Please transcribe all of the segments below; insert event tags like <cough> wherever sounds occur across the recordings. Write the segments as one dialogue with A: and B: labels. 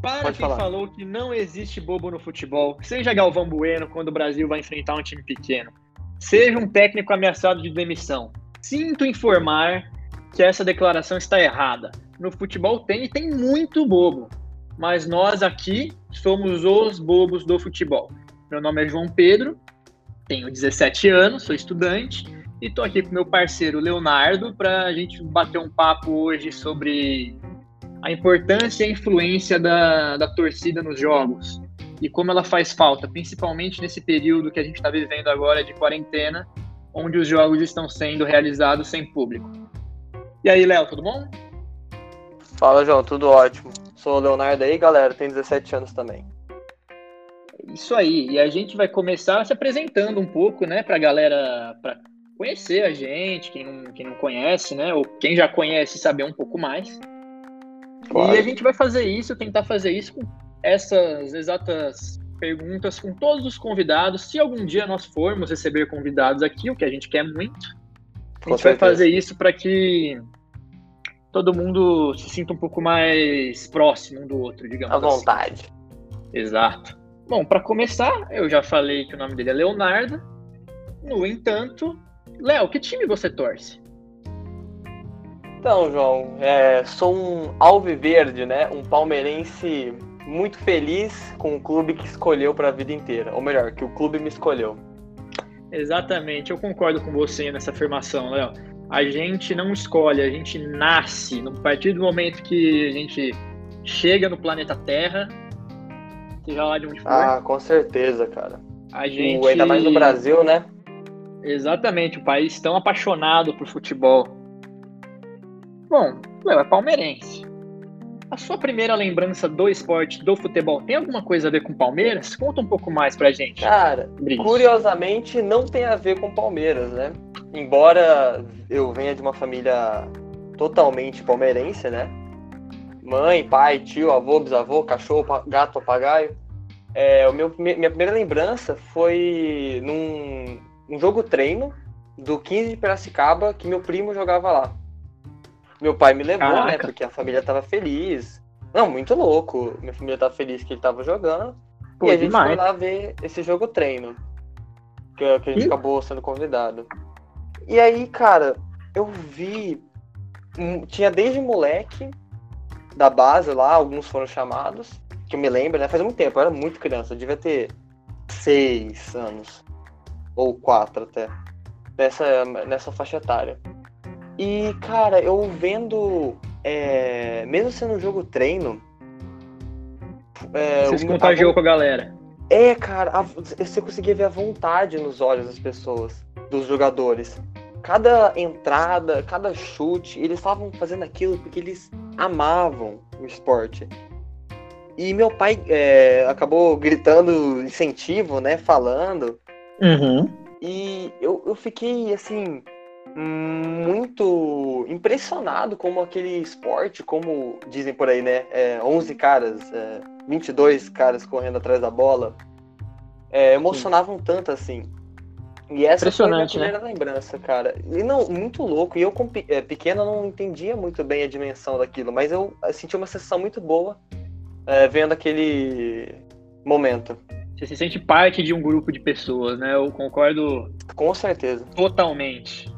A: Para
B: Pode
A: quem
B: falar.
A: falou que não existe bobo no futebol, seja Galvão Bueno quando o Brasil vai enfrentar um time pequeno, seja um técnico ameaçado de demissão, sinto informar que essa declaração está errada. No futebol tem e tem muito bobo, mas nós aqui somos os bobos do futebol. Meu nome é João Pedro, tenho 17 anos, sou estudante e estou aqui com meu parceiro Leonardo para a gente bater um papo hoje sobre a importância e a influência da, da torcida nos jogos e como ela faz falta, principalmente nesse período que a gente está vivendo agora de quarentena, onde os jogos estão sendo realizados sem público. E aí, Léo, tudo bom?
B: Fala, João, tudo ótimo. Sou o Leonardo aí, galera, tenho 17 anos também.
A: Isso aí. E a gente vai começar se apresentando um pouco, né, para a galera, para conhecer a gente, quem não, quem não conhece, né, ou quem já conhece saber um pouco mais.
B: Claro.
A: E a gente vai fazer isso, tentar fazer isso com essas exatas perguntas com todos os convidados. Se algum dia nós formos receber convidados aqui, o que a gente quer muito, a gente vai fazer isso para que todo mundo se sinta um pouco mais próximo um do outro, digamos
B: À
A: assim.
B: vontade.
A: Exato. Bom, para começar, eu já falei que o nome dele é Leonardo. No entanto, Léo, que time você torce?
B: Então, João, é, sou um alviverde, né? Um palmeirense muito feliz com o clube que escolheu para a vida inteira. Ou melhor, que o clube me escolheu.
A: Exatamente, eu concordo com você nessa afirmação, Léo. A gente não escolhe, a gente nasce. No partir do momento que a gente chega no planeta Terra, seja lá de onde for,
B: Ah, com certeza, cara.
A: a gente.
B: O, ainda mais no Brasil, né?
A: Exatamente, o país tão apaixonado por futebol. Bom, Léo é palmeirense. A sua primeira lembrança do esporte, do futebol, tem alguma coisa a ver com Palmeiras? Conta um pouco mais pra gente.
B: Cara,
A: isso.
B: curiosamente não tem a ver com Palmeiras, né? Embora eu venha de uma família totalmente palmeirense, né? Mãe, pai, tio, avô, bisavô, cachorro, gato, papagaio. É, o meu, minha primeira lembrança foi num um jogo treino do 15 de Piracicaba que meu primo jogava lá. Meu pai me levou, né?
A: Caraca.
B: Porque a família tava feliz. Não, muito louco. Minha família tava feliz que ele tava jogando.
A: Pô,
B: e a gente
A: demais.
B: foi lá ver esse jogo treino. Que, que a gente
A: Ih.
B: acabou sendo convidado. E aí, cara, eu vi. hum, Tinha desde moleque da base lá, alguns foram chamados. Que eu me lembro, né? Faz muito tempo, eu era muito criança, eu devia ter seis anos. Ou quatro até. Nessa, nessa faixa etária. E, cara, eu vendo. é, mesmo sendo um jogo treino. é,
A: Você se
B: o-
A: contagiou com a galera.
B: é, cara, a- você conseguia ver a vontade nos olhos das pessoas, dos jogadores. Cada entrada, cada chute, eles estavam fazendo aquilo porque eles amavam o esporte. E meu pai é, acabou gritando incentivo, né? Falando.
A: Uhum.
B: E eu, eu fiquei, assim, muito impressionado como aquele esporte, como dizem por aí, né? É, 11 caras, é, 22 caras correndo atrás da bola, é, emocionavam tanto assim. E essa foi a minha
A: Impressionante, né?
B: primeira lembrança, cara. E não, muito louco. E eu, com é, pequeno, não entendia muito bem a dimensão daquilo, mas eu, eu senti uma sensação muito boa é, vendo aquele momento.
A: Você se sente parte de um grupo de pessoas, né? Eu concordo
B: Com certeza.
A: totalmente.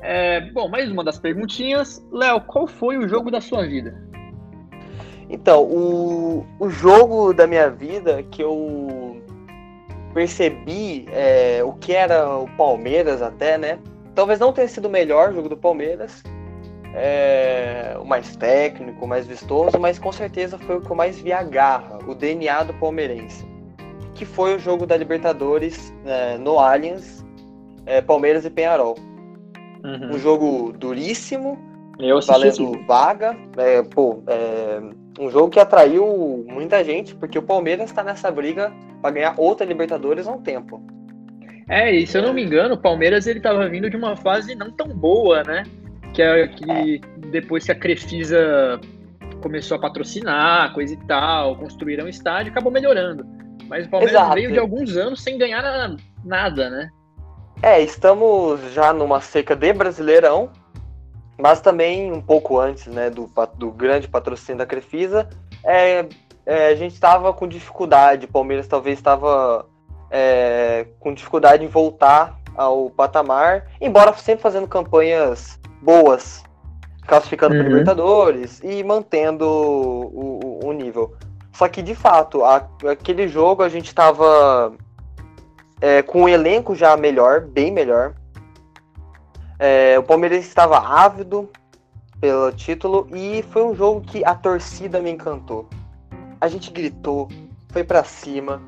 A: É, bom, mais uma das perguntinhas. Léo, qual foi o jogo da sua vida?
B: Então, o, o jogo da minha vida que eu percebi é, o que era o Palmeiras até, né? Talvez não tenha sido o melhor jogo do Palmeiras, é, o mais técnico, o mais vistoso, mas com certeza foi o que eu mais vi a garra, o DNA do palmeirense. Que foi o jogo da Libertadores é, no Allianz, é, Palmeiras e Penharol. Um jogo duríssimo,
A: Eu
B: valendo vaga. É, pô, é um jogo que atraiu muita gente, porque o Palmeiras está nessa briga para ganhar outra Libertadores há um tempo.
A: É, e se eu não me engano, o Palmeiras ele tava vindo de uma fase não tão boa, né? Que, é, que depois que a Crefisa começou a patrocinar, coisa e tal, construíram um estádio, acabou melhorando. Mas o Palmeiras
B: Exato.
A: veio de alguns anos sem ganhar na- nada, né?
B: É, estamos já numa seca de Brasileirão, mas também um pouco antes, né, do, do grande patrocínio da Crefisa, é, é, a gente estava com dificuldade, o Palmeiras talvez estava é, com dificuldade em voltar ao patamar, embora sempre fazendo campanhas boas, classificando uhum. para Libertadores e mantendo o, o, o, nível. Só que de fato, a, aquele jogo a gente estava é, com o elenco já melhor, bem melhor. É, o Palmeiras estava ávido pelo título e foi um jogo que a torcida me encantou. A gente gritou, foi para cima,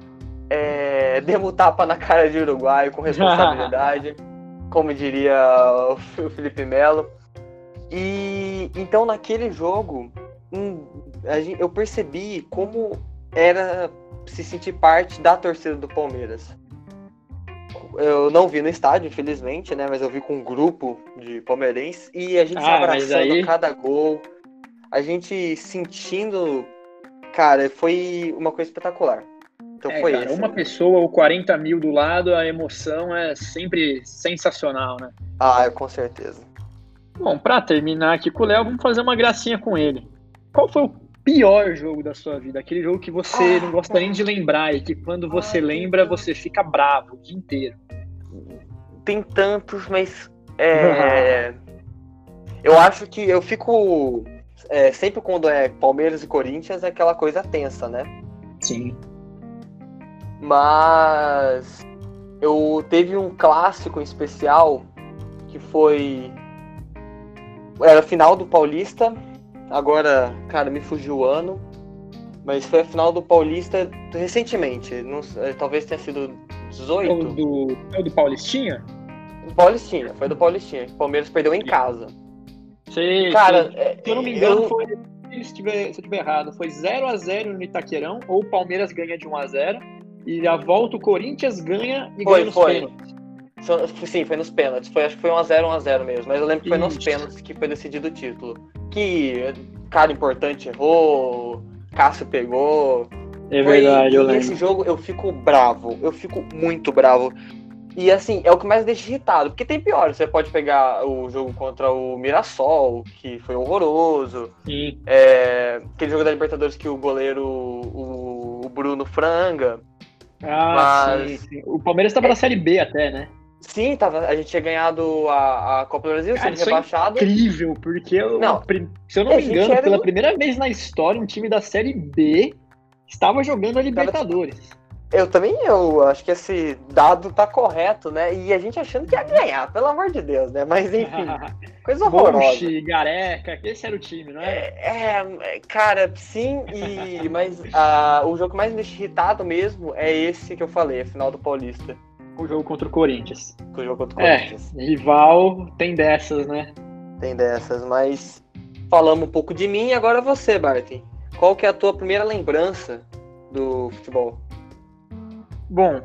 B: é, <laughs> demos tapa na cara de Uruguai com responsabilidade, <laughs> como diria o Felipe Melo. E então naquele jogo hum, eu percebi como era se sentir parte da torcida do Palmeiras. Eu não vi no estádio, infelizmente, né? Mas eu vi com um grupo de palmeirenses e a gente ah, se abraçando aí... cada gol. A gente sentindo. Cara, foi uma coisa espetacular.
A: Então é, foi cara. Uma pessoa ou 40 mil do lado, a emoção é sempre sensacional, né?
B: Ah, com certeza.
A: Bom, para terminar aqui com o Léo, vamos fazer uma gracinha com ele. Qual foi o pior jogo da sua vida? Aquele jogo que você ah, não gosta nem de lembrar e que quando você lembra você fica bravo o dia inteiro.
B: Tem tantos, mas é, <laughs> eu acho que eu fico é, sempre quando é Palmeiras e Corinthians é aquela coisa tensa, né?
A: Sim.
B: Mas eu teve um clássico em especial que foi era final do Paulista Agora, cara, me fugiu o ano. Mas foi a final do Paulista recentemente. Não, é, talvez tenha sido 18. É o
A: do, o do Paulistinha?
B: Do Paulistinha, foi do Paulistinha. O Palmeiras perdeu em casa.
A: Sei, cara. É, se eu não me engano, eu... foi. Se eu, estiver, se eu estiver errado, foi 0x0 no Itaquerão, ou o Palmeiras ganha de 1x0, e a volta o Corinthians ganha e foi, ganha nos foi. pênaltis.
B: Sim, foi nos pênaltis. Foi, acho que foi 1x0, 1x0 mesmo. Mas eu lembro que foi Isso. nos pênaltis que foi decidido o título. Que cara importante errou, Cássio pegou.
A: É verdade,
B: foi, eu Nesse jogo eu fico bravo. Eu fico muito bravo. E assim, é o que mais deixa irritado. Porque tem pior. Você pode pegar o jogo contra o Mirassol, que foi horroroso.
A: Sim.
B: É, aquele jogo da Libertadores que o goleiro, o, o Bruno franga.
A: Ah, mas... sim, sim. O Palmeiras estava é... na Série B até, né?
B: Sim, tava, a gente tinha ganhado a, a Copa do Brasil, Cara, sendo é rebaixado.
A: É incrível, porque eu, não, se eu não me engano, pela primeira vez na história, um time da Série B estava jogando a Libertadores.
B: Eu também, eu acho que esse dado tá correto, né? E a gente achando que ia ganhar, pelo amor de Deus, né? Mas enfim, <laughs> coisa horrorosa. Monchi,
A: Gareca, esse era o time, não é?
B: É, é cara, sim, e, mas uh, o jogo mais me irritado mesmo é esse que eu falei, a final do Paulista
A: o jogo contra o Corinthians.
B: O jogo contra o é, Corinthians.
A: É, rival tem dessas, né?
B: Tem dessas, mas falamos um pouco de mim e agora você, Barton. Qual que é a tua primeira lembrança do futebol?
A: Bom,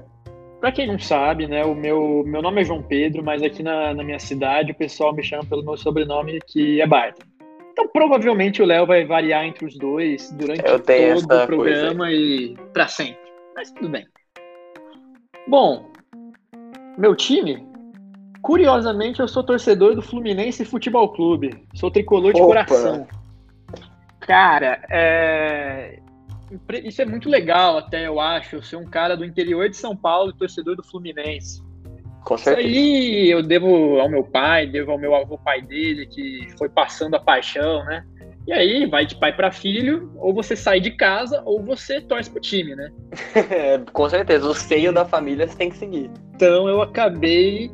A: para quem não sabe, né, o meu, meu nome é João Pedro, mas aqui na, na minha cidade o pessoal me chama pelo meu sobrenome, que é Barton. Então provavelmente o Léo vai variar entre os dois durante todo o programa e para sempre. Mas tudo bem. Bom, meu time? Curiosamente, eu sou torcedor do Fluminense Futebol Clube. Sou tricolor de Opa. coração. Cara, é... isso é muito legal, até eu acho. Eu ser um cara do interior de São Paulo, torcedor do Fluminense.
B: Com certeza.
A: Isso aí eu devo ao meu pai, devo ao meu avô pai dele, que foi passando a paixão, né? E aí vai de pai para filho, ou você sai de casa, ou você torce pro time, né? <laughs>
B: Com certeza, o seio da família você tem que seguir.
A: Então eu acabei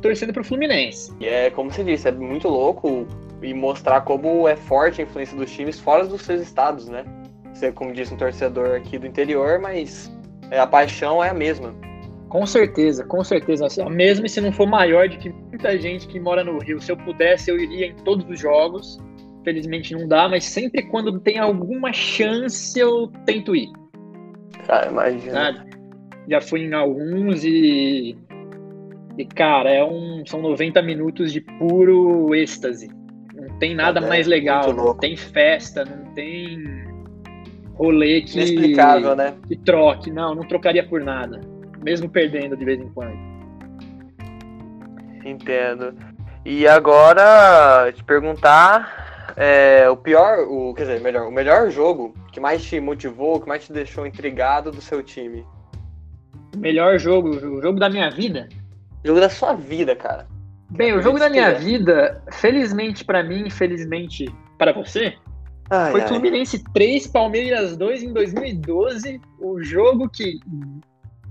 A: torcendo pro Fluminense.
B: E é como você disse, é muito louco e mostrar como é forte a influência dos times fora dos seus estados, né? Você, como disse, um torcedor aqui do interior, mas é, a paixão é a mesma.
A: Com certeza, com certeza. Mesmo se não for maior de que muita gente que mora no Rio, se eu pudesse, eu iria em todos os jogos. Felizmente não dá, mas sempre quando tem alguma chance eu tento ir.
B: Ah, imagina.
A: Já fui em alguns e. E, cara, é um, são 90 minutos de puro êxtase. Não tem nada é, mais legal. Não tem festa, não tem rolê que.
B: Inexplicável, né?
A: Que troque. Não, não trocaria por nada. Mesmo perdendo de vez em quando.
B: Entendo. E agora, te perguntar é, o pior, o, quer dizer, melhor, o melhor jogo que mais te motivou, que mais te deixou intrigado do seu time?
A: Melhor jogo, o jogo da minha vida?
B: Jogo da sua vida, cara.
A: Bem, o jogo da minha vida, felizmente para mim, felizmente para você, ai, foi ai. Fluminense 3, Palmeiras 2 em 2012, o jogo que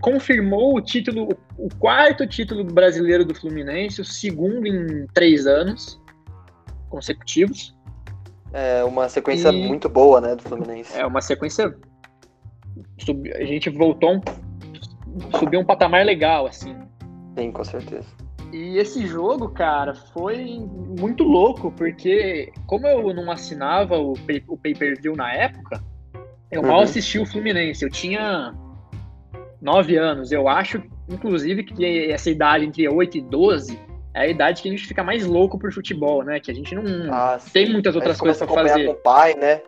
A: confirmou o título, o quarto título brasileiro do Fluminense, o segundo em três anos consecutivos.
B: É uma sequência e... muito boa, né, do Fluminense.
A: É uma sequência. A gente voltou, subiu um patamar legal, assim.
B: Sim, com certeza.
A: E esse jogo, cara, foi muito louco, porque como eu não assinava o, pay, o pay-per-view na época, eu uhum. mal assisti o Fluminense. Eu tinha nove anos. Eu acho, inclusive, que essa idade entre 8 e 12 é a idade que a gente fica mais louco por futebol, né? Que a gente não ah, tem muitas outras coisas para fazer. Com
B: o pai, né?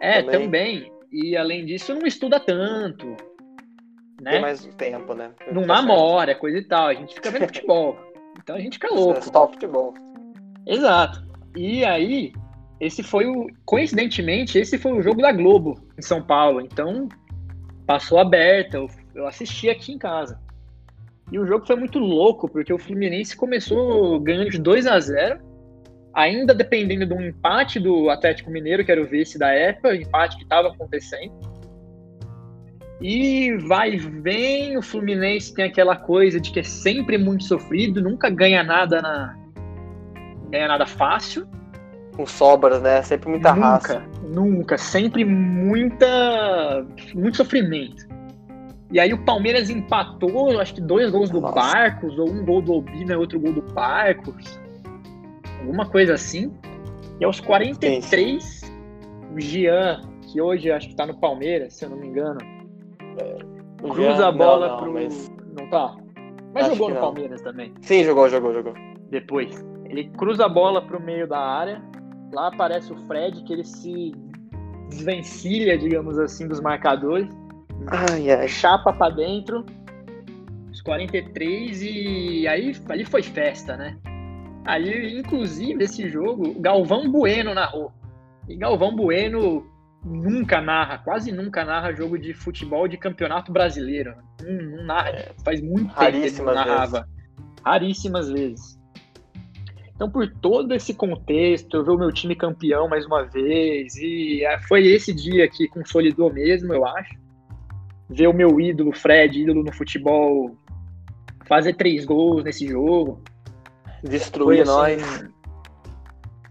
A: É, também. também. E além disso, não estuda tanto. Né?
B: Tem mais tempo, né?
A: Não tá namora, coisa e tal. A gente fica vendo <laughs> futebol. Então a gente fica louco. É
B: só futebol.
A: Exato. E aí, esse foi o. Coincidentemente, esse foi o jogo da Globo em São Paulo. Então, passou aberta. Eu assisti aqui em casa. E o jogo foi muito louco, porque o Fluminense começou ganhando de 2 a 0 ainda dependendo de um empate do Atlético Mineiro, que era o vice da época, o empate que estava acontecendo. E vai vem, o Fluminense tem aquela coisa de que é sempre muito sofrido, nunca ganha nada na ganha nada fácil.
B: Com sobras, né? Sempre muita
A: nunca,
B: raça.
A: Nunca, sempre muita muito sofrimento. E aí o Palmeiras empatou, acho que dois gols do Nossa. Barcos, ou um gol do Obina e outro gol do Barcos. Alguma coisa assim. E aos 43, Sim. o Jean, que hoje acho que tá no Palmeiras, se eu não me engano, é, cruza Jean, a bola não, não, pro. Mas... Não tá? Mas acho jogou no Palmeiras também.
B: Sim, jogou, jogou, jogou.
A: Depois. Ele cruza a bola pro meio da área. Lá aparece o Fred, que ele se desvencilha, digamos assim, dos marcadores
B: Ai, ai.
A: Chapa pra dentro. Os 43 e aí ali foi festa, né? Ali, inclusive, esse jogo, Galvão Bueno narrou. E Galvão Bueno nunca narra, quase nunca narra jogo de futebol de campeonato brasileiro. Não, não narra, é, faz muito tempo que não narrava. Vezes. Raríssimas vezes. Então, por todo esse contexto, eu vi o meu time campeão mais uma vez, e é, foi esse dia que consolidou mesmo, eu acho ver o meu ídolo, Fred, ídolo no futebol, fazer três gols nesse jogo.
B: Destruir assim, nós.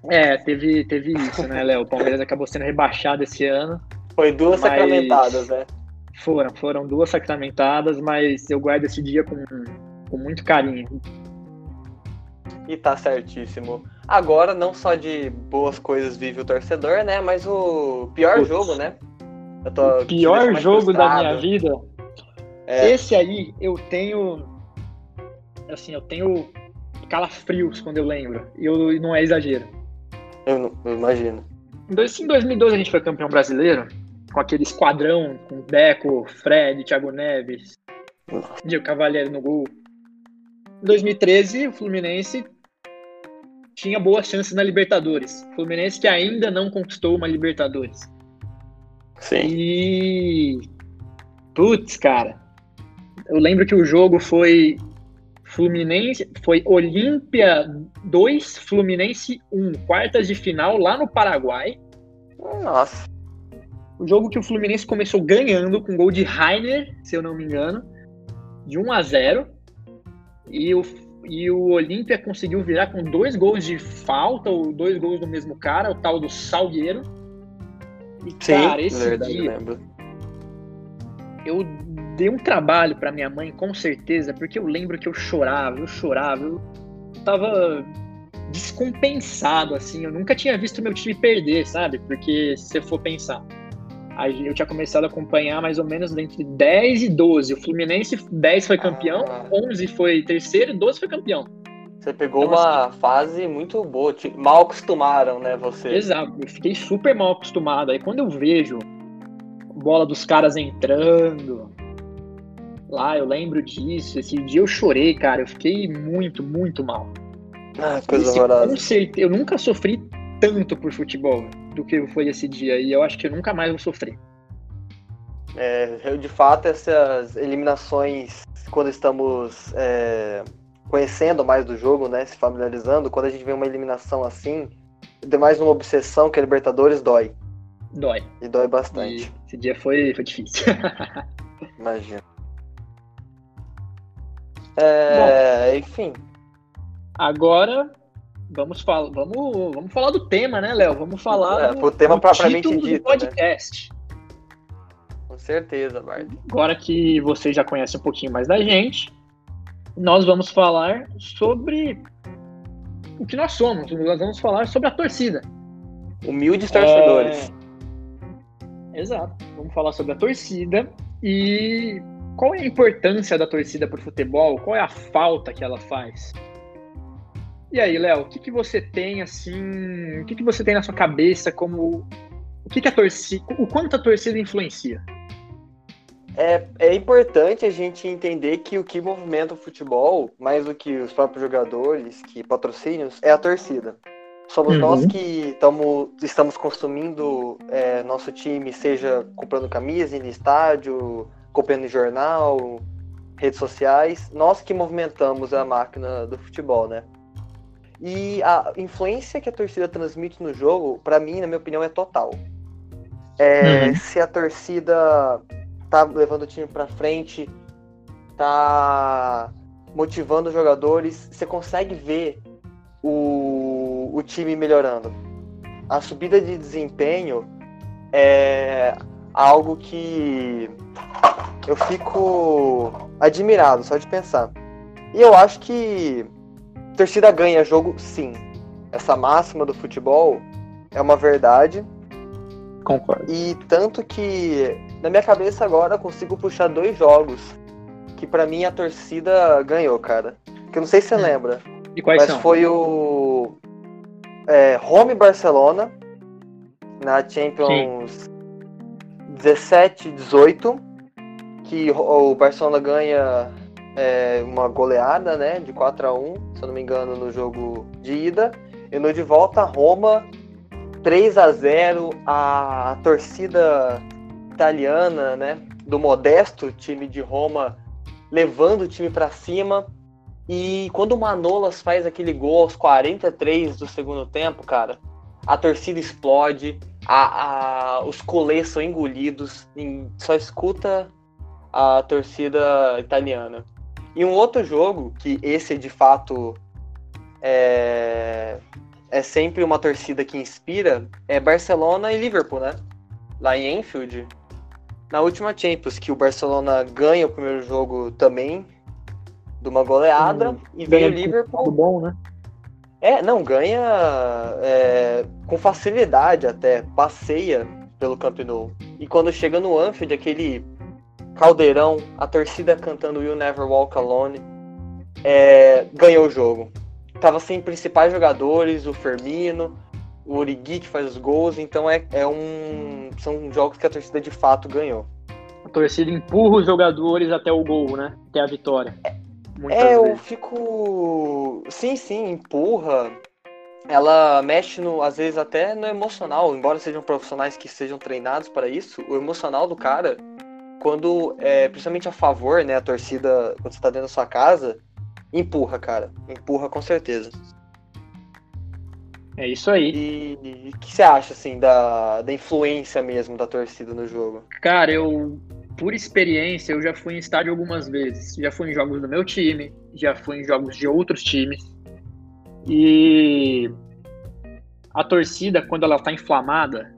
A: É, teve, teve isso, né, Léo? O Palmeiras acabou sendo rebaixado esse ano.
B: Foi duas sacramentadas, né?
A: Foram, foram duas sacramentadas, mas eu guardo esse dia com, com muito carinho.
B: E tá certíssimo. Agora, não só de boas coisas vive o torcedor, né? Mas o pior Putz. jogo, né?
A: O pior jogo da minha vida. É. Esse aí eu tenho. Assim, eu tenho calafrios quando eu lembro. E eu, não é exagero.
B: Eu, não, eu imagino.
A: Em 2012 a gente foi campeão brasileiro, com aquele esquadrão, com Deco, Fred, Thiago Neves, e o Cavaleiro no gol. Em 2013, o Fluminense tinha boas chances na Libertadores. O Fluminense que ainda não conquistou uma Libertadores.
B: Sim.
A: E. Putz, cara. Eu lembro que o jogo foi Fluminense. Foi Olímpia 2, Fluminense 1. Quartas de final lá no Paraguai.
B: Nossa.
A: O jogo que o Fluminense começou ganhando com gol de Rainer, se eu não me engano, de 1 a 0. E o, e o Olímpia conseguiu virar com dois gols de falta, ou dois gols do mesmo cara, o tal do Salgueiro. E, Sim, cara, esse verdade, dia. Lembro. Eu dei um trabalho para minha mãe, com certeza, porque eu lembro que eu chorava, eu chorava, eu tava descompensado, assim. Eu nunca tinha visto meu time perder, sabe? Porque se você for pensar, aí eu tinha começado a acompanhar mais ou menos entre 10 e 12. O Fluminense 10 foi campeão, ah. 11 foi terceiro, 12 foi campeão.
B: Você pegou então, uma assim, fase muito boa, mal acostumaram, né, você?
A: Exato, eu fiquei super mal acostumado. Aí quando eu vejo bola dos caras entrando, lá, eu lembro disso. Esse dia eu chorei, cara. Eu fiquei muito, muito mal.
B: Ah, coisa horrorosa.
A: Com certeza, eu nunca sofri tanto por futebol do que foi esse dia. E eu acho que eu nunca mais vou sofrer.
B: É, eu, de fato, essas eliminações, quando estamos é, conhecendo mais do jogo, né, se familiarizando, quando a gente vê uma eliminação assim, de mais uma obsessão que a Libertadores dói.
A: Dói.
B: E dói bastante. E
A: esse dia foi, foi difícil. <laughs>
B: Imagina. É, Bom, enfim.
A: Agora vamos falar, vamos, vamos falar do tema, né, Léo? Vamos falar
B: é, do, tema do propriamente dito, do né?
A: podcast.
B: Né? Com certeza, Bart.
A: Agora que você já conhece um pouquinho mais da gente, nós vamos falar sobre o que nós somos. Nós vamos falar sobre a torcida.
B: Humildes torcedores.
A: É... Exato. Vamos falar sobre a torcida e qual é a importância da torcida para o futebol? Qual é a falta que ela faz? E aí, Léo, o que, que você tem assim? O que, que você tem na sua cabeça como o que, que a torcida, o quanto a torcida influencia?
B: É, é importante a gente entender que o que movimenta o futebol, mais do que os próprios jogadores, que patrocínios, é a torcida. Somos uhum. nós que tamo, estamos consumindo é, nosso time, seja comprando camisa, indo estádio, copiando jornal, redes sociais, nós que movimentamos a máquina do futebol, né? E a influência que a torcida transmite no jogo, para mim, na minha opinião, é total. É, uhum. Se a torcida tá levando o time para frente, tá motivando os jogadores, você consegue ver o, o time melhorando. A subida de desempenho é algo que eu fico admirado só de pensar. E eu acho que torcida ganha jogo, sim. Essa máxima do futebol é uma verdade.
A: Concordo.
B: E tanto que na minha cabeça agora eu consigo puxar dois jogos que para mim a torcida ganhou, cara. Que eu não sei se você hum. lembra.
A: E quais
B: mas
A: são?
B: foi o é, Home Barcelona na Champions Sim. 17, 18, que o Barcelona ganha é, uma goleada, né, de 4 a 1 se eu não me engano, no jogo de ida. E no de volta, Roma 3 a 0 a torcida italiana, né, do modesto time de Roma levando o time para cima. E quando o Manolas faz aquele gol aos 43 do segundo tempo, cara, a torcida explode, a, a, os colês são engolidos, só escuta a torcida italiana. E um outro jogo, que esse de fato é, é sempre uma torcida que inspira, é Barcelona e Liverpool, né? Lá em Enfield. Na última Champions, que o Barcelona ganha o primeiro jogo também, de uma goleada, hum, e vem o Liverpool.
A: Bom, né?
B: É, não, ganha é, com facilidade até, passeia pelo Camp Nou. E quando chega no Anfield, aquele caldeirão, a torcida cantando You'll Never Walk Alone, é, ganhou o jogo. Tava sem principais jogadores, o Firmino, o Origi que faz os gols, então é, é um, são jogos que a torcida de fato ganhou.
A: A torcida empurra os jogadores até o gol, né? Até a vitória.
B: é, eu fico. Sim, sim, empurra. Ela mexe no, às vezes até no emocional, embora sejam profissionais que sejam treinados para isso, o emocional do cara quando, é, principalmente a favor, né, a torcida, quando você tá dentro da sua casa, empurra, cara. Empurra com certeza.
A: É isso aí.
B: E o que você acha, assim, da, da influência mesmo da torcida no jogo?
A: Cara, eu, por experiência, eu já fui em estádio algumas vezes. Já fui em jogos do meu time, já fui em jogos de outros times. E a torcida, quando ela tá inflamada,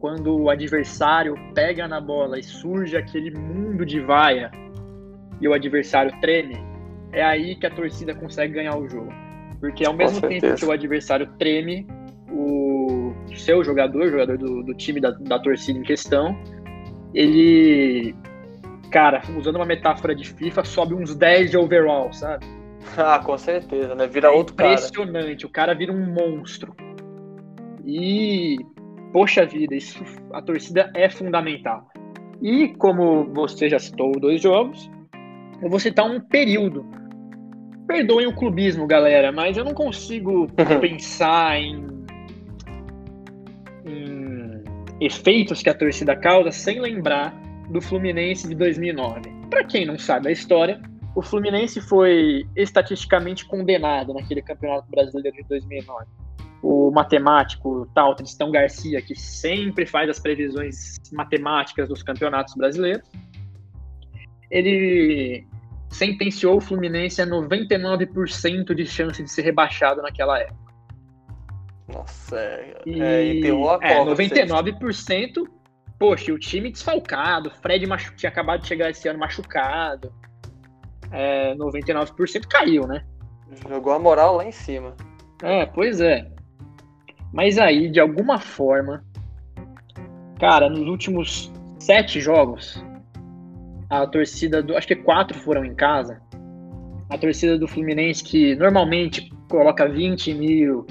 A: quando o adversário pega na bola e surge aquele mundo de vaia e o adversário treme, é aí que a torcida consegue ganhar o jogo. Porque ao mesmo tempo que o adversário treme, o seu jogador, o jogador do, do time da, da torcida em questão, ele, cara, usando uma metáfora de FIFA, sobe uns 10 de overall, sabe? <laughs>
B: Ah, com certeza, né? Vira é outro
A: cara. Impressionante, o cara vira um monstro. E poxa vida, isso, a torcida é fundamental. E como você já citou dois jogos, eu vou citar um período. Perdoem o clubismo, galera, mas eu não consigo pensar em em efeitos que a torcida causa sem lembrar do Fluminense de 2009. Para quem não sabe a história, o Fluminense foi estatisticamente condenado naquele Campeonato Brasileiro de 2009. O matemático tal Tristão Garcia, que sempre faz as previsões matemáticas dos campeonatos brasileiros, ele sentenciou o Fluminense a 99% de chance de ser rebaixado naquela época.
B: Nossa, é, e, é, e a
A: é, 99%, poxa, o time desfalcado, Fred machu, tinha acabado de chegar esse ano machucado, é, 99% caiu, né?
B: Jogou a moral lá em cima.
A: É, pois é. Mas aí, de alguma forma, cara, nos últimos sete jogos, a torcida do. Acho que quatro foram em casa. A torcida do Fluminense, que normalmente coloca 20 mil,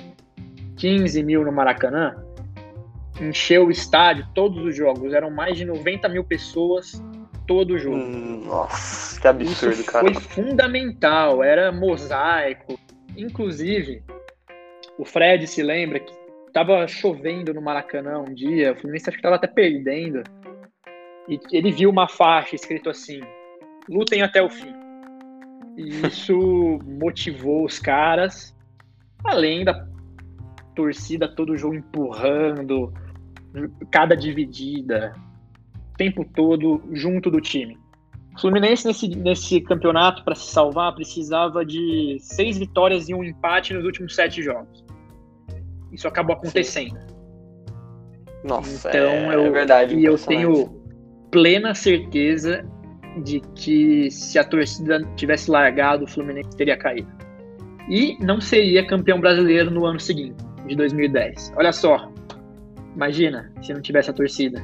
A: 15 mil no Maracanã, encheu o estádio todos os jogos. Eram mais de 90 mil pessoas todo jogo. Hum,
B: nossa, que absurdo,
A: Isso
B: cara.
A: Foi fundamental, era mosaico. Inclusive, o Fred se lembra que tava chovendo no Maracanã um dia, o Fluminense acho que tava até perdendo. E ele viu uma faixa escrito assim: lutem até o fim. E isso <laughs> motivou os caras, além da torcida todo o jogo empurrando, cada dividida, o tempo todo junto do time. O Fluminense nesse, nesse campeonato, para se salvar, precisava de seis vitórias e um empate nos últimos sete jogos. Isso acabou acontecendo. Sim.
B: Nossa, então, é, eu, é verdade.
A: E eu tenho plena certeza de que se a torcida tivesse largado, o Fluminense teria caído. E não seria campeão brasileiro no ano seguinte, de 2010. Olha só, imagina se não tivesse a torcida.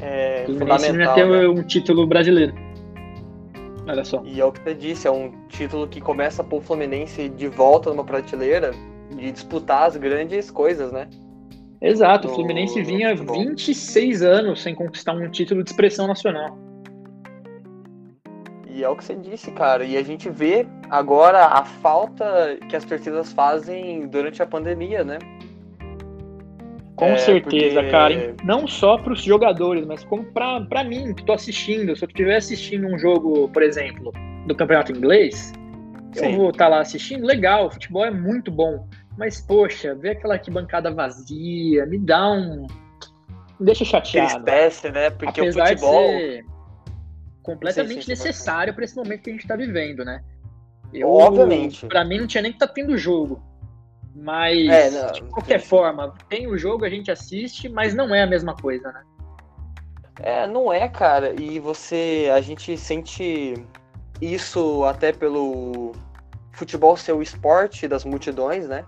B: É o Fluminense
A: não ia ter né? um título brasileiro. Olha só.
B: E é o que você disse, é um título que começa a pôr o Fluminense de volta numa prateleira de disputar as grandes coisas, né?
A: Exato, o Fluminense vinha 26 anos sem conquistar um título de expressão nacional.
B: E é o que você disse, cara. E a gente vê agora a falta que as torcidas fazem durante a pandemia, né?
A: Com é, certeza, porque... cara. Não só para os jogadores, mas como para mim, que estou assistindo. Se eu estiver assistindo um jogo, por exemplo, do campeonato inglês, Sim. eu vou estar tá lá assistindo. Legal, o futebol é muito bom. Mas, poxa, ver aquela arquibancada vazia me dá um. Me deixa chateado.
B: Tristece, né? Porque
A: Apesar
B: o futebol.
A: De ser completamente sim, sim, necessário para esse momento que a gente está vivendo, né? Eu,
B: Obviamente.
A: Para mim não tinha nem que estar tá tendo jogo. Mas, é, não, de qualquer sim. forma, tem o jogo, a gente assiste, mas não é a mesma coisa, né?
B: É, não é, cara. E você. A gente sente isso até pelo futebol ser o esporte das multidões, né?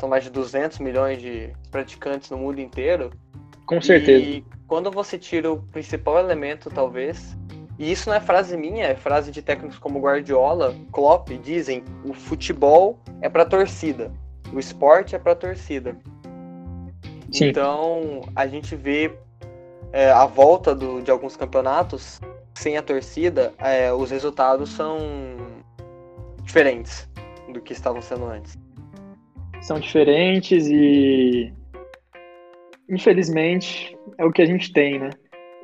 B: São mais de 200 milhões de praticantes no mundo inteiro.
A: Com certeza.
B: E quando você tira o principal elemento, talvez. E isso não é frase minha, é frase de técnicos como Guardiola, Klopp, dizem: o futebol é para torcida, o esporte é para torcida. Sim. Então a gente vê é, a volta do, de alguns campeonatos sem a torcida, é, os resultados são diferentes do que estavam sendo antes
A: são diferentes e infelizmente é o que a gente tem, né?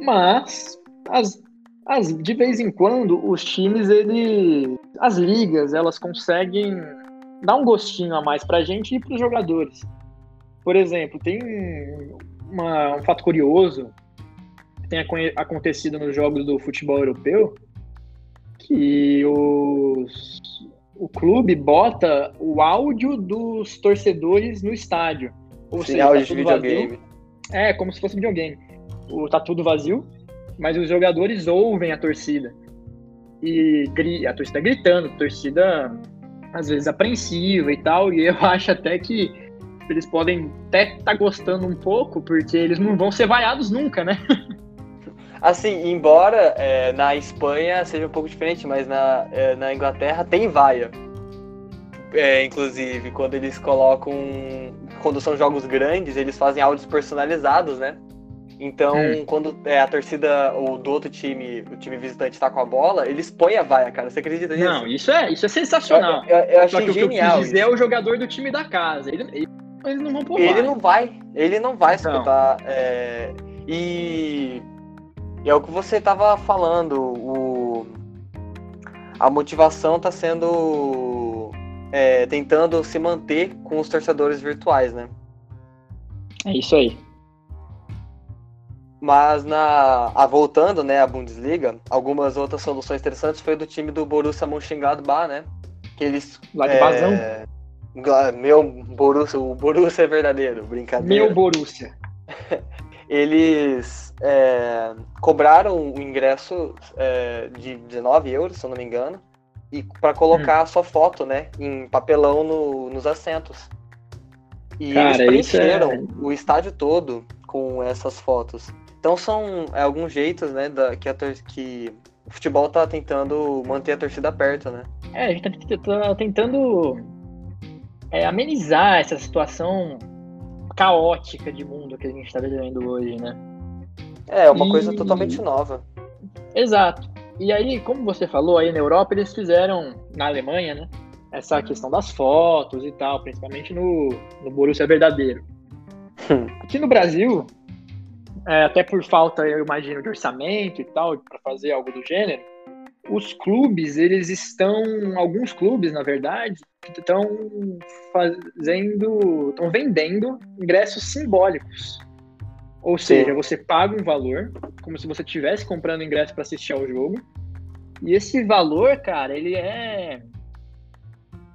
A: Mas as, as, de vez em quando os times, ele, as ligas, elas conseguem dar um gostinho a mais pra gente e pros jogadores. Por exemplo, tem uma, um fato curioso que tem acontecido nos jogos do futebol europeu que os o clube bota o áudio dos torcedores no estádio.
B: Ou seja, tá de videogame.
A: Vazio. É, como se fosse videogame. O, tá tudo vazio, mas os jogadores ouvem a torcida. E a torcida gritando, a torcida às vezes apreensiva e tal. E eu <laughs> acho até que eles podem até estar tá gostando um pouco, porque eles não vão ser vaiados nunca, né? <laughs>
B: Assim, embora é, na Espanha seja um pouco diferente, mas na, é, na Inglaterra tem vaia. É, inclusive, quando eles colocam. Quando são jogos grandes, eles fazem áudios personalizados, né? Então, hum. quando é, a torcida ou do outro time, o time visitante tá com a bola, eles põem a vaia, cara. Você acredita nisso?
A: Não, isso é, isso é sensacional.
B: Eu, eu, eu achei
A: Só que
B: genial.
A: O que eu quis dizer é o jogador do time da casa. Ele, ele Eles não vão pôr
B: Ele não vai, ele não vai
A: Então.
B: escutar. é, e é o que você tava falando, o, a motivação tá sendo é, tentando se manter com os torcedores virtuais, né?
A: É isso aí.
B: Mas na a, voltando, né, à Bundesliga, algumas outras soluções interessantes foi do time do Borussia Mönchengladbach, né? Que eles
A: Lá de
B: é,
A: Bazão.
B: Gla- Meu Borussia, o Borussia é verdadeiro, brincadeira.
A: Meu Borussia. <laughs>
B: Eles é, cobraram o ingresso é, de 19 euros, se eu não me engano, e para colocar
A: Hum.
B: a sua foto, né, em papelão no- nos assentos. E
A: Cara,
B: eles
A: é-
B: preencheram o estádio todo com essas fotos. Então são é, alguns jeitos, né, da, que, a que o futebol tá tentando manter a torcida perto, né?
A: É, a gente tá tentando é, amenizar essa situação caótica de mundo que a gente tá vivendo hoje, né?
B: É, uma coisa
A: E-
B: totalmente nova.
A: Exato. E aí, como você falou, aí na Europa eles fizeram, na Alemanha, né? Essa questão das fotos e tal, principalmente no, no Borussia Verdadeiro. <laughs> Aqui no Brasil, é, até por falta, eu imagino, de orçamento e tal, para fazer algo do gênero, os clubes, eles estão, alguns clubes, na verdade, estão fazendo, estão vendendo ingressos simbólicos. Ou seja, você paga um valor, como se você estivesse comprando ingresso para assistir ao jogo, e esse valor, cara, ele é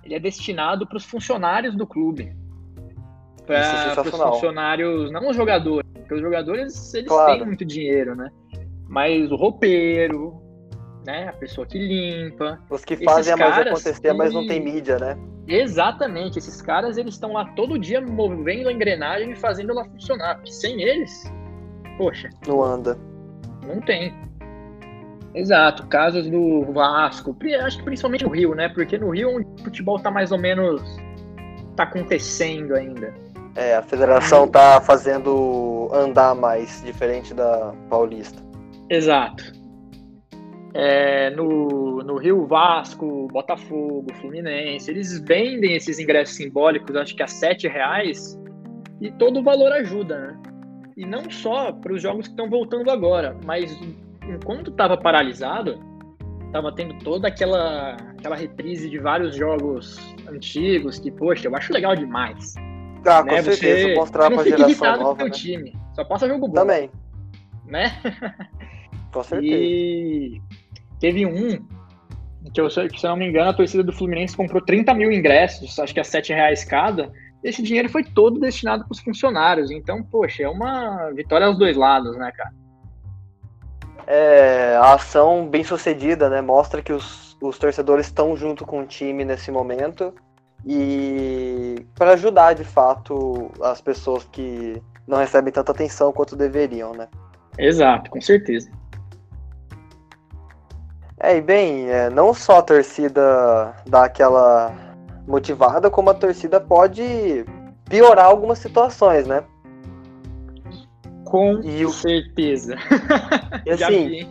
A: ele é destinado para os funcionários do clube.
B: Isso é
A: Para os funcionários, não os jogadores, porque os jogadores eles
B: Claro.
A: têm muito dinheiro, né? Mas o roupeiro, né, a pessoa que limpa,
B: Os que fazem a
A: caras
B: acontecer, mas não
A: que-
B: tem mídia, né?
A: Exatamente, esses caras eles estão lá todo dia movendo a engrenagem e fazendo ela funcionar. Porque sem eles, poxa,
B: Não anda.
A: não tem. Exato, casos do Vasco, acho que principalmente no Rio, né? Porque no Rio onde o futebol tá mais ou menos tá acontecendo ainda.
B: É, a federação tá fazendo andar mais, diferente da Paulista.
A: Exato. É, no, no Rio Vasco, Botafogo, Fluminense, eles vendem esses ingressos simbólicos, acho que a sete reais, e todo o valor ajuda, né? E não só para os jogos que estão voltando agora, mas enquanto estava paralisado, estava tendo toda aquela, aquela reprise de vários jogos antigos que, poxa, eu acho legal demais.
B: Ah, com
A: né?
B: certeza,
A: Você
B: mostrar
A: não
B: pra
A: fica
B: geração
A: com
B: nova, né?
A: time, só passa jogo bom,
B: Também,
A: né?
B: com <laughs> certeza.
A: E teve um que, eu, se eu não me engano, a torcida do Fluminense comprou 30 mil ingressos, acho que a 7 reais cada. Esse dinheiro foi todo destinado para os funcionários. Então, poxa, é uma vitória aos dois lados, né, cara?
B: É, a ação bem sucedida, né? Mostra que os, os torcedores estão junto com o time nesse momento e para ajudar de fato as pessoas que não recebem tanta atenção quanto deveriam, né?
A: Exato, com certeza.
B: É, e bem, é, não só a torcida dá aquela motivada, como a torcida pode piorar algumas situações, né?
A: Com
B: E o-
A: certeza. <laughs>
B: E assim?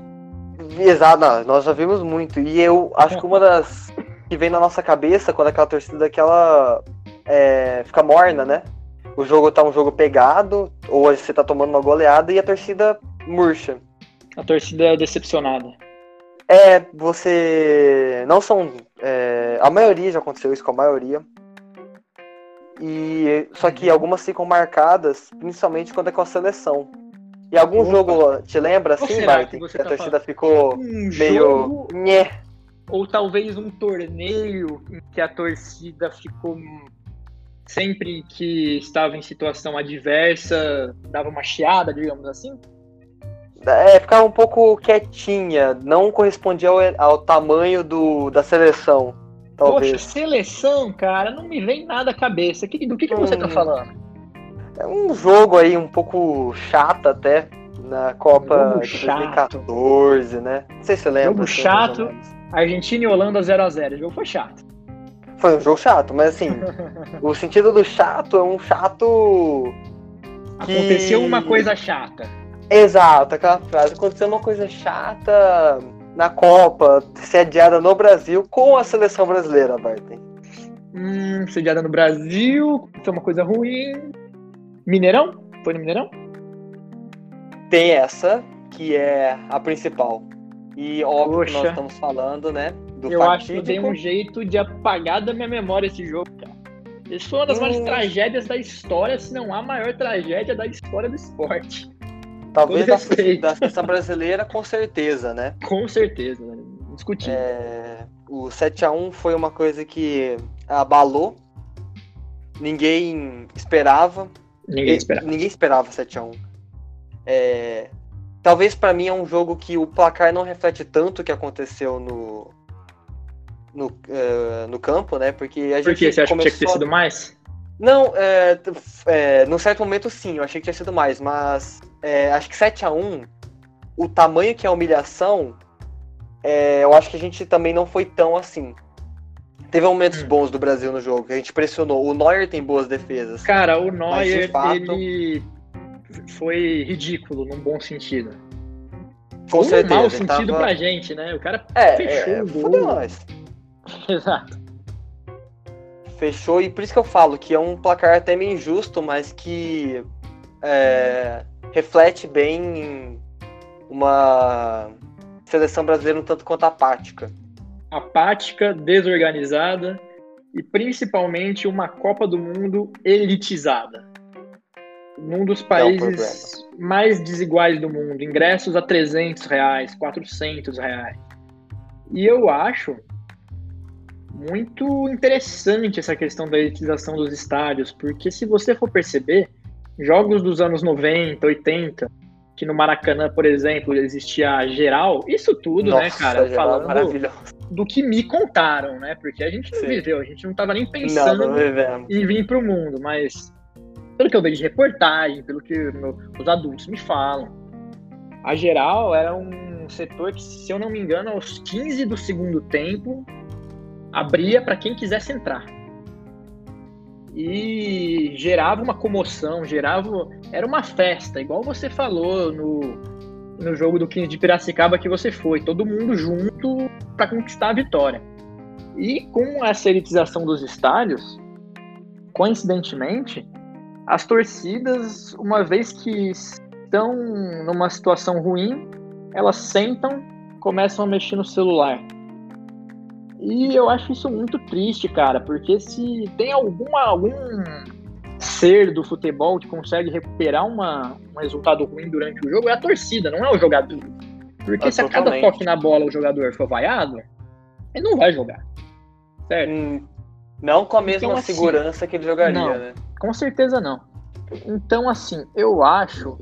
B: Exato, nós já vimos muito. E eu acho que uma das que vem na nossa cabeça quando aquela torcida daquela é, fica morna, né? O jogo tá um jogo pegado, ou você tá tomando uma goleada e a torcida murcha.
A: A torcida é decepcionada.
B: É, você. Não são. é, a maioria já aconteceu isso com a maioria. E só que
A: Uhum.
B: algumas ficam marcadas, principalmente quando é com a seleção. E algum
A: Opa.
B: jogo te lembra assim, Martin?
A: que
B: Que a
A: tá
B: torcida ficou
A: Um
B: meio.
A: jogo ou talvez um torneio em que a torcida ficou sempre que estava em situação adversa, dava uma chiada, digamos assim.
B: É, ficava um pouco quietinha, não correspondia ao, ao tamanho do, da seleção,
A: Poxa,
B: talvez.
A: seleção, cara, não me vem nada à cabeça. Que- do que, que você tá
B: Hum.
A: falando?
B: É um jogo aí um pouco chato até, na Copa
A: Jogo
B: de
A: chato.
B: 2014, né? Não sei se você lembra.
A: Jogo
B: assim,
A: chato. Argentina e Holanda 0x0. O jogo foi chato.
B: Foi um jogo chato, mas assim, <laughs> o sentido do chato é um chato. que-
A: Aconteceu uma coisa chata.
B: Exato, aquela frase. Aconteceu uma coisa chata na Copa, sediada no Brasil com a seleção brasileira, Barton.
A: Hum, sediada no Brasil, foi uma coisa ruim. Mineirão? Foi no Mineirão?
B: Tem essa, que é a principal. E óbvio
A: Poxa.
B: que nós estamos falando, né? Do
A: Eu acho que eu dei
B: fatídico.
A: um jeito de apagar da minha memória esse jogo, cara. Isso foi uma das maiores
B: Hum.
A: tragédias da história, se não a maior tragédia da história do esporte.
B: Talvez da, da seleção brasileira, com certeza, né?
A: Com certeza, né? Discutível.
B: É, o 7x1 foi uma coisa que abalou. Ninguém esperava.
A: Ninguém esperava.
B: Ninguém esperava 7x1. É, talvez pra mim é um jogo que o placar não reflete tanto o que aconteceu no no, eh, no campo, né? Porque a
A: Por
B: gente
A: quê? Você acha que tinha que ter sido mais?
B: Não, é, é, num certo momento sim, eu achei que tinha sido mais, mas é, acho que 7x1, o tamanho que é a humilhação, é, eu acho que a gente também não foi tão assim. Teve momentos
A: Hum.
B: bons do Brasil no jogo, a gente pressionou. O Neuer tem boas defesas.
A: Cara, o
B: Mas,
A: Neuer,
B: fato-
A: ele foi ridículo, num bom sentido.
B: Com
A: um
B: certeza.
A: mau sentido
B: tava-
A: pra gente, né? O cara
B: É,
A: fechou
B: é,
A: o gol. <laughs> Exato.
B: Fechou, e por isso que eu falo que é um placar até meio injusto, mas que é, reflete bem uma seleção brasileira um tanto quanto apática.
A: Apática, desorganizada e principalmente uma Copa do Mundo elitizada. Num dos
B: É um
A: países mais desiguais do mundo. Ingressos a 300 reais, 400 reais. E eu acho muito interessante essa questão da elitização dos estádios, porque se você for perceber, jogos dos anos 90, 80, que no Maracanã, por exemplo, existia a geral, isso tudo, né, cara?
B: geral,
A: Falando
B: maravilhoso.
A: do que me contaram, né? Porque a gente não
B: Sim.
A: viveu, a gente não tava nem
B: Não,
A: pensando
B: não vivemos.
A: em vir pro mundo, mas pelo que eu vejo de reportagem, pelo que meu- os adultos me falam, a geral era um setor que, se eu não me engano, aos 15 do segundo tempo, abria para quem quisesse entrar. E gerava uma comoção, gerava. Era uma festa, igual você falou no, no jogo do 15 de Piracicaba que você foi. Todo mundo junto para conquistar a vitória. E com essa elitização dos estádios, coincidentemente, as torcidas, uma vez que estão numa situação ruim, elas sentam, começam a mexer no celular. E eu acho isso muito triste, cara, porque se tem alguma, algum ser do futebol que consegue recuperar uma, um resultado ruim durante o jogo, é a torcida, não é o jogador. Porque
B: Ah,
A: se a cada toque na bola o jogador for vaiado, ele não vai jogar. Certo?
B: Hum, Não com a mesma
A: Então, assim,
B: segurança que ele jogaria,
A: não.
B: né?
A: Com certeza não. Então, assim, eu acho.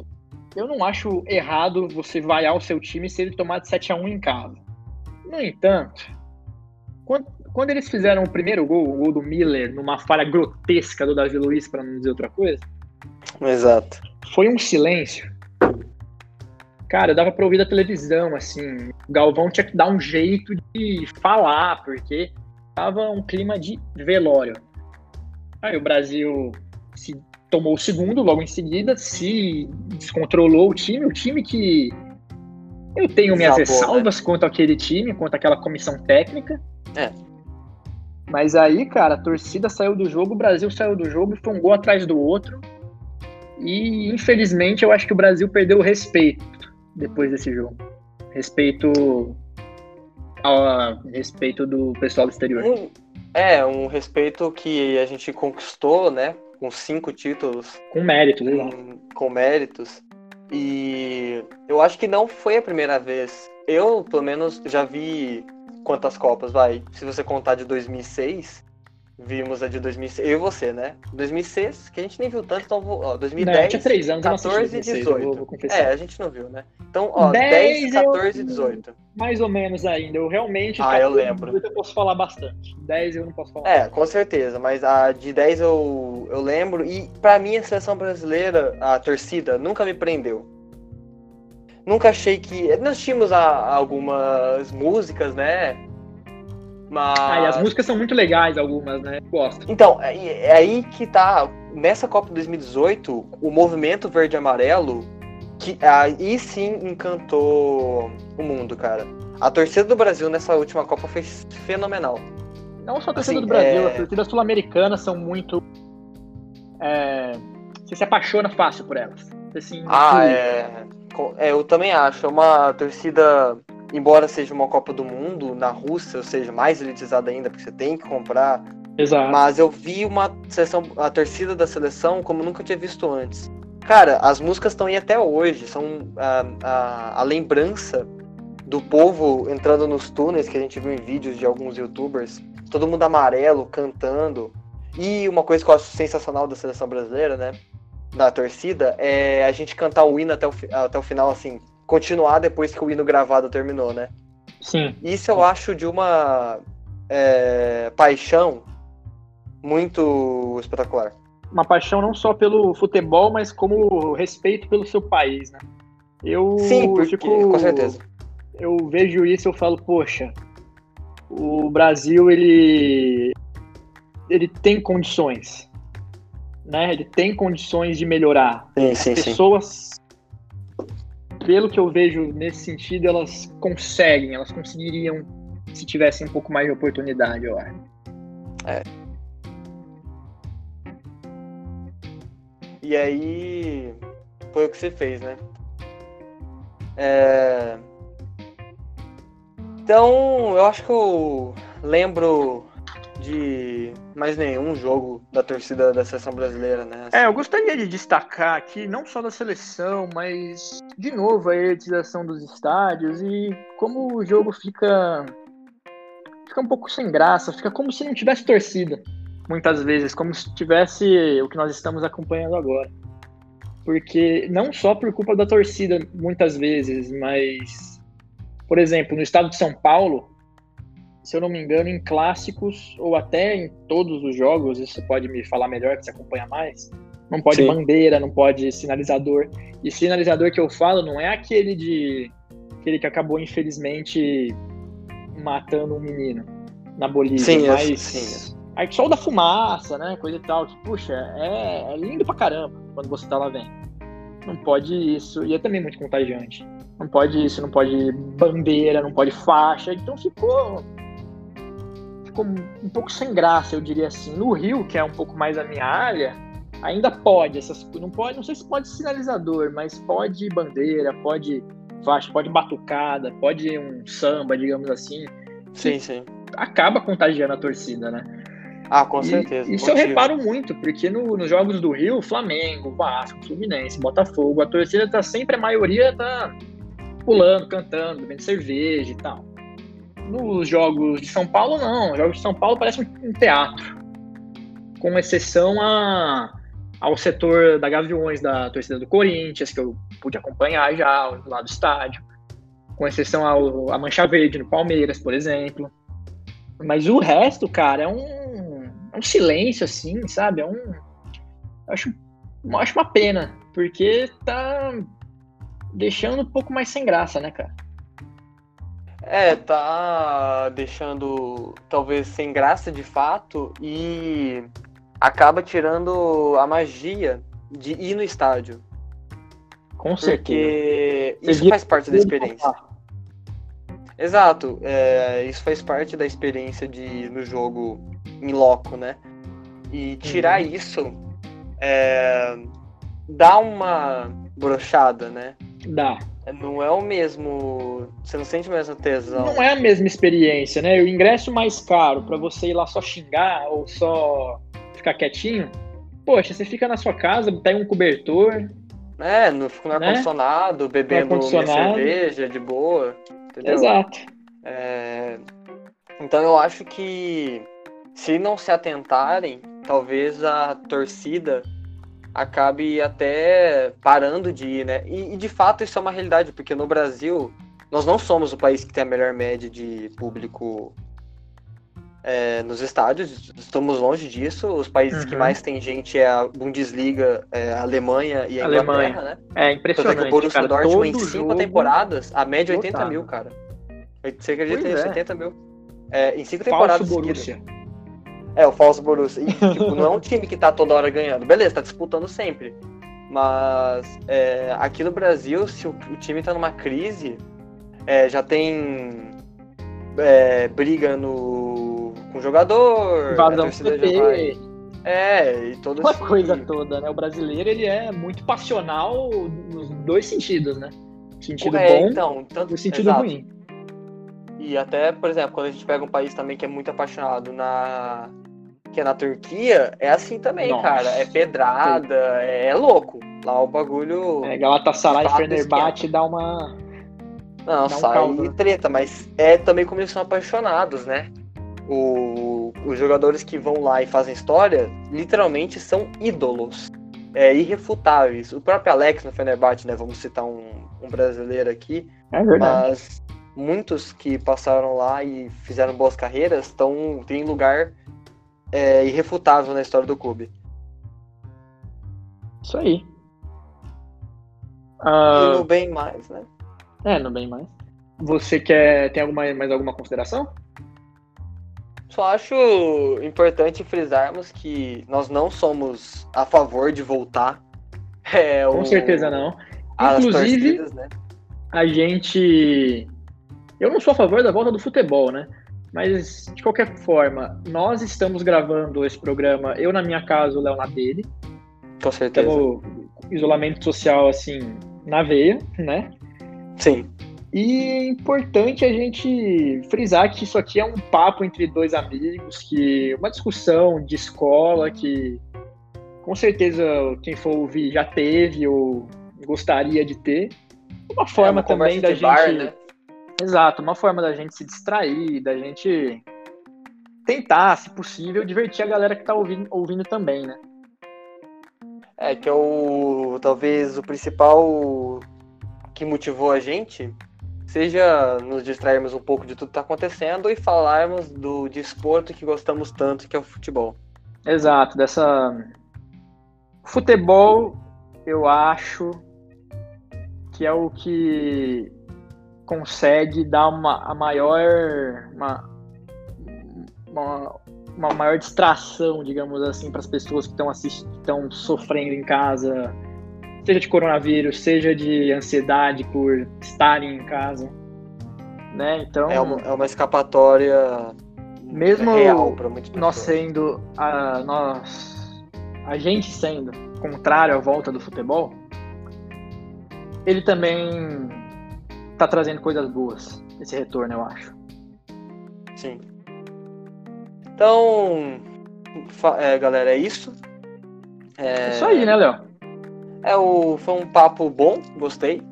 A: Eu não acho errado você vaiar o seu time se ele tomar de 7 a 1 em casa. No entanto, quando, quando eles fizeram o primeiro gol, o gol do Miller, numa falha grotesca do Davi Luiz, para não dizer outra coisa,
B: Exato.
A: foi um silêncio. Cara, dava pra ouvir da televisão, assim. O Galvão tinha que dar um jeito de falar, porque tava um clima de velório. Aí o Brasil se tomou o segundo logo em seguida, se descontrolou o time, o time que eu tenho minhas
B: né?
A: ressalvas quanto aquele time, quanto aquela comissão técnica.
B: É.
A: Mas aí, cara, a torcida saiu do jogo, o Brasil saiu do jogo, foi um gol atrás do outro. E infelizmente eu acho que o Brasil perdeu o respeito depois desse jogo. Respeito ao respeito do pessoal do exterior.
B: É, um respeito que a gente conquistou, né? Com cinco títulos
A: Com mérito, né?
B: com, com méritos. E eu acho que não foi a primeira vez. Eu, pelo menos, já vi quantas Copas, vai. Se você contar de 2006, vimos a de 2006. Eu e você, né? 2006, que a gente nem viu tanto, então vou. Ó,
A: Não, eu
B: 2010,
A: tinha três anos, eu não assisti
B: 14 e
A: 16, eu
B: 18.
A: vou, vou.
B: É, a gente não viu, né? Então, ó,
A: 10
B: 10,
A: eu-
B: 14 e 18.
A: Mais ou menos ainda. Eu realmente.
B: Ah, eu
A: 14,
B: lembro.
A: 18 Eu posso falar bastante. 10 eu não posso falar.
B: É, com certeza, mas a de 10 eu, eu lembro, e pra mim a seleção brasileira, a torcida, nunca me prendeu. Nunca achei que. Nós tínhamos a- algumas músicas, né? Mas.
A: Ah, e as músicas são muito legais, algumas, né? Gosto.
B: Então, é, é aí que tá. Nessa Copa 2018, o movimento verde e amarelo, que aí sim encantou o mundo, cara. A torcida do Brasil nessa última Copa foi fenomenal.
A: Não só a torcida assim, do Brasil, é... as torcidas sul-americanas são muito. É... Você se apaixona fácil por elas. Assim,
B: ah, é... é. Eu também acho. É uma torcida, embora seja uma Copa do Mundo na Rússia, ou seja, mais elitizada ainda, porque você tem que comprar.
A: Exato.
B: Mas eu vi uma seleção, a torcida da seleção como nunca tinha visto antes. Cara, as músicas estão aí até hoje, são a, a, a lembrança do povo entrando nos túneis que a gente viu em vídeos de alguns youtubers, todo mundo amarelo, cantando. E uma coisa que eu acho sensacional da seleção brasileira, né? Da torcida, é a gente cantar o hino até o, até o final, assim, continuar depois que o hino gravado terminou, né?
A: Sim.
B: Isso eu acho de uma é, paixão muito espetacular
A: uma paixão não só pelo futebol, mas como respeito pelo seu país, né? Eu
B: Sim, porque, fico, com certeza.
A: Eu vejo isso e eu falo, poxa, o Brasil ele ele tem condições, né? Ele tem condições de melhorar.
B: Sim, sim,
A: As pessoas, sim. pelo que eu vejo nesse sentido, elas conseguem, elas conseguiriam se tivessem um pouco mais de oportunidade, eu acho.
B: É, E aí foi o que você fez, né? É... Então, eu acho que eu lembro de mais nenhum jogo da torcida da seleção brasileira, né?
A: Assim. É, eu gostaria de destacar aqui, não só da seleção, mas de novo a elitização dos estádios e como o jogo fica fica um pouco sem graça, fica como se não tivesse torcida muitas vezes, como se tivesse o que nós estamos acompanhando agora. Porque não só por culpa da torcida, muitas vezes, mas, por exemplo, no estado de São Paulo, se eu não me engano, em clássicos ou até em todos os jogos, isso pode me falar melhor que você acompanha mais. Não pode Sim. bandeira, não pode sinalizador. E sinalizador que eu falo não é aquele de aquele que acabou infelizmente matando um menino na Bolívia,
B: sim,
A: mas
B: sim.
A: Aí sol da fumaça, né? Coisa e tal. Que, puxa, é, é, lindo pra caramba quando você tá lá vendo. Não pode isso. E é também muito contagiante. Não pode isso, não pode bandeira, não pode faixa. Então ficou. Ficou um pouco sem graça, eu diria assim. No Rio, que é um pouco mais a minha área, ainda pode essas não pode não sei se pode sinalizador mas pode bandeira pode faixa pode batucada pode um samba digamos assim
B: sim sim
A: acaba contagiando a torcida né
B: ah, com certeza.
A: E, isso motivo. eu reparo muito, porque no, nos jogos do Rio, Flamengo, Vasco, Fluminense, Botafogo, a torcida tá sempre, a maioria tá pulando, cantando, bebendo cerveja e tal. Nos jogos de São Paulo, não. Os jogos de São Paulo parece um, teatro. Com exceção a, ao setor da Gaviões, da torcida do Corinthians, que eu pude acompanhar já lá do estádio. Com exceção ao, a Mancha Verde no Palmeiras, por exemplo. Mas o resto, cara, é um um silêncio, assim, sabe? É um. Eu acho, eu acho uma pena, porque tá deixando um pouco mais sem graça, né, cara?
B: É, tá deixando talvez sem graça de fato e acaba tirando a magia de ir no estádio.
A: Com certeza.
B: Porque isso faz parte da experiência. Exato, é, isso faz parte da experiência de ir no jogo em loco, né? E tirar uhum. isso é, dá uma brochada, né?
A: Dá.
B: Não é o mesmo. Você não sente a mesma tesão.
A: Não é a mesma experiência, né? O ingresso mais caro para você ir lá só xingar ou só ficar quietinho. Poxa, você fica na sua casa, pega um cobertor.
B: É, não fica no né? ar-condicionado, bebendo ar cerveja de boa. Entendeu?
A: Exato.
B: É... Então eu acho que se não se atentarem, talvez a torcida acabe até parando de ir, né? E, e, de fato isso é uma realidade, porque no Brasil nós não somos o país que tem a melhor média de público é, nos estádios, estamos longe disso. Os países uhum. que mais tem gente é a Bundesliga, é a Alemanha e a
A: Alemanha.
B: Inglaterra, né?
A: É impressionante. Tanto
B: é que o Borussia Dortmund em cinco temporadas, a média é 80 mil, cara. Você acredita nisso? É. 80 mil. É, em cinco Falso temporadas.
A: Borussia.
B: É, o falso Borussia. E, <laughs> tipo, não é um time que tá toda hora ganhando. Beleza, tá disputando sempre. Mas é, aqui no Brasil, se o, o time tá numa crise, é, já tem é, briga no, com o jogador,
A: Invasão
B: já vai. É, e todo
A: uma
B: esse-
A: coisa toda, né? O brasileiro, ele é muito passional nos dois sentidos, né? Sentido
B: É,
A: bom
B: então, tanto
A: e sentido
B: exato.
A: ruim.
B: E até, por exemplo, quando a gente pega um país também que é muito apaixonado na que é na Turquia, é assim também,
A: Nossa.
B: cara. É pedrada, é, é louco. Lá o bagulho.
A: É, Galatasaray e Fenerbahçe dá uma...
B: Não,
A: dá um
B: sai
A: caldo, né?
B: treta, mas é também como eles são apaixonados, né? O- os jogadores que vão lá e fazem história, literalmente são ídolos. É, irrefutáveis. O próprio Alex no Fenerbahçe, né? Vamos citar um, um brasileiro aqui.
A: É verdade.
B: Mas muitos que passaram lá e fizeram boas carreiras estão têm lugar é, irrefutável na história do clube.
A: Isso aí.
B: E
A: Ah,
B: no bem mais, né?
A: É, não bem mais. Você quer. Tem alguma, mais alguma consideração?
B: Só acho importante frisarmos que nós não somos a favor de voltar. <laughs> é,
A: Com
B: o-
A: certeza não.
B: as
A: Inclusive,
B: torcidas, né?
A: a gente. Eu não sou a favor da volta do futebol, né? Mas, de qualquer forma, nós estamos gravando esse programa, eu na minha casa, o Léo na dele.
B: Com certeza.
A: Estamos isolamento social, assim, na veia, né?
B: Sim.
A: E é importante a gente frisar que isso aqui é um papo entre dois amigos, que uma discussão de escola que com certeza quem for ouvir já teve ou gostaria de ter. Uma forma
B: é uma
A: também da gente.
B: bar, né?
A: Exato, uma forma da gente se distrair, da gente tentar, se possível, divertir a galera que tá ouvindo, ouvindo também, né?
B: É, que é o. Talvez o principal que motivou a gente seja nos distrairmos um pouco de tudo que tá acontecendo e falarmos do desporto que gostamos tanto, que é o futebol.
A: Exato, dessa. Futebol, eu acho que é o que consegue dar uma a maior. Uma, uma, uma maior distração, digamos assim, para as pessoas que estão estão sofrendo em casa, seja de coronavírus, seja de ansiedade por estarem em casa. Né? Então,
B: É uma, é uma escapatória
A: Mesmo
B: real para muitas pessoas.
A: nós sendo a, nós a gente sendo contrário à volta do futebol, ele também tá trazendo coisas boas esse retorno, eu acho.
B: Sim. Então, é, galera, é isso.
A: É isso aí, né, Léo?
B: É o, foi um papo bom, gostei.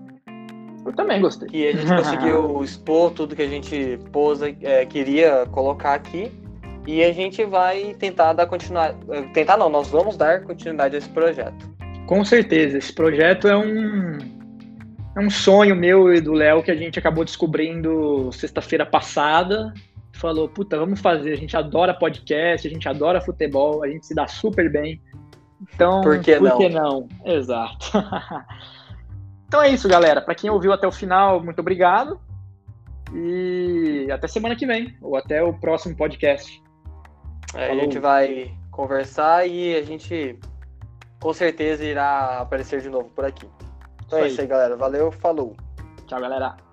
A: Eu também gostei.
B: Que a gente conseguiu <laughs> expor tudo que a gente pôs, é, queria colocar aqui. E a gente vai tentar dar continuidade. Tentar não, nós vamos dar continuidade a esse projeto.
A: Com certeza, esse projeto é um é um sonho meu e do Léo que a gente acabou descobrindo sexta-feira passada. Falou, puta, vamos fazer. A gente adora podcast, a gente adora futebol, a gente se dá super bem. Então,
B: Por que não?
A: que não? Exato. <laughs> então é isso, galera. Para quem ouviu até o final, muito obrigado. E até semana que vem, ou até o próximo podcast.
B: É, a gente vai conversar e a gente com certeza irá aparecer de novo por aqui. Então é
A: Isso
B: isso aí, galera. Valeu, falou.
A: Tchau, galera.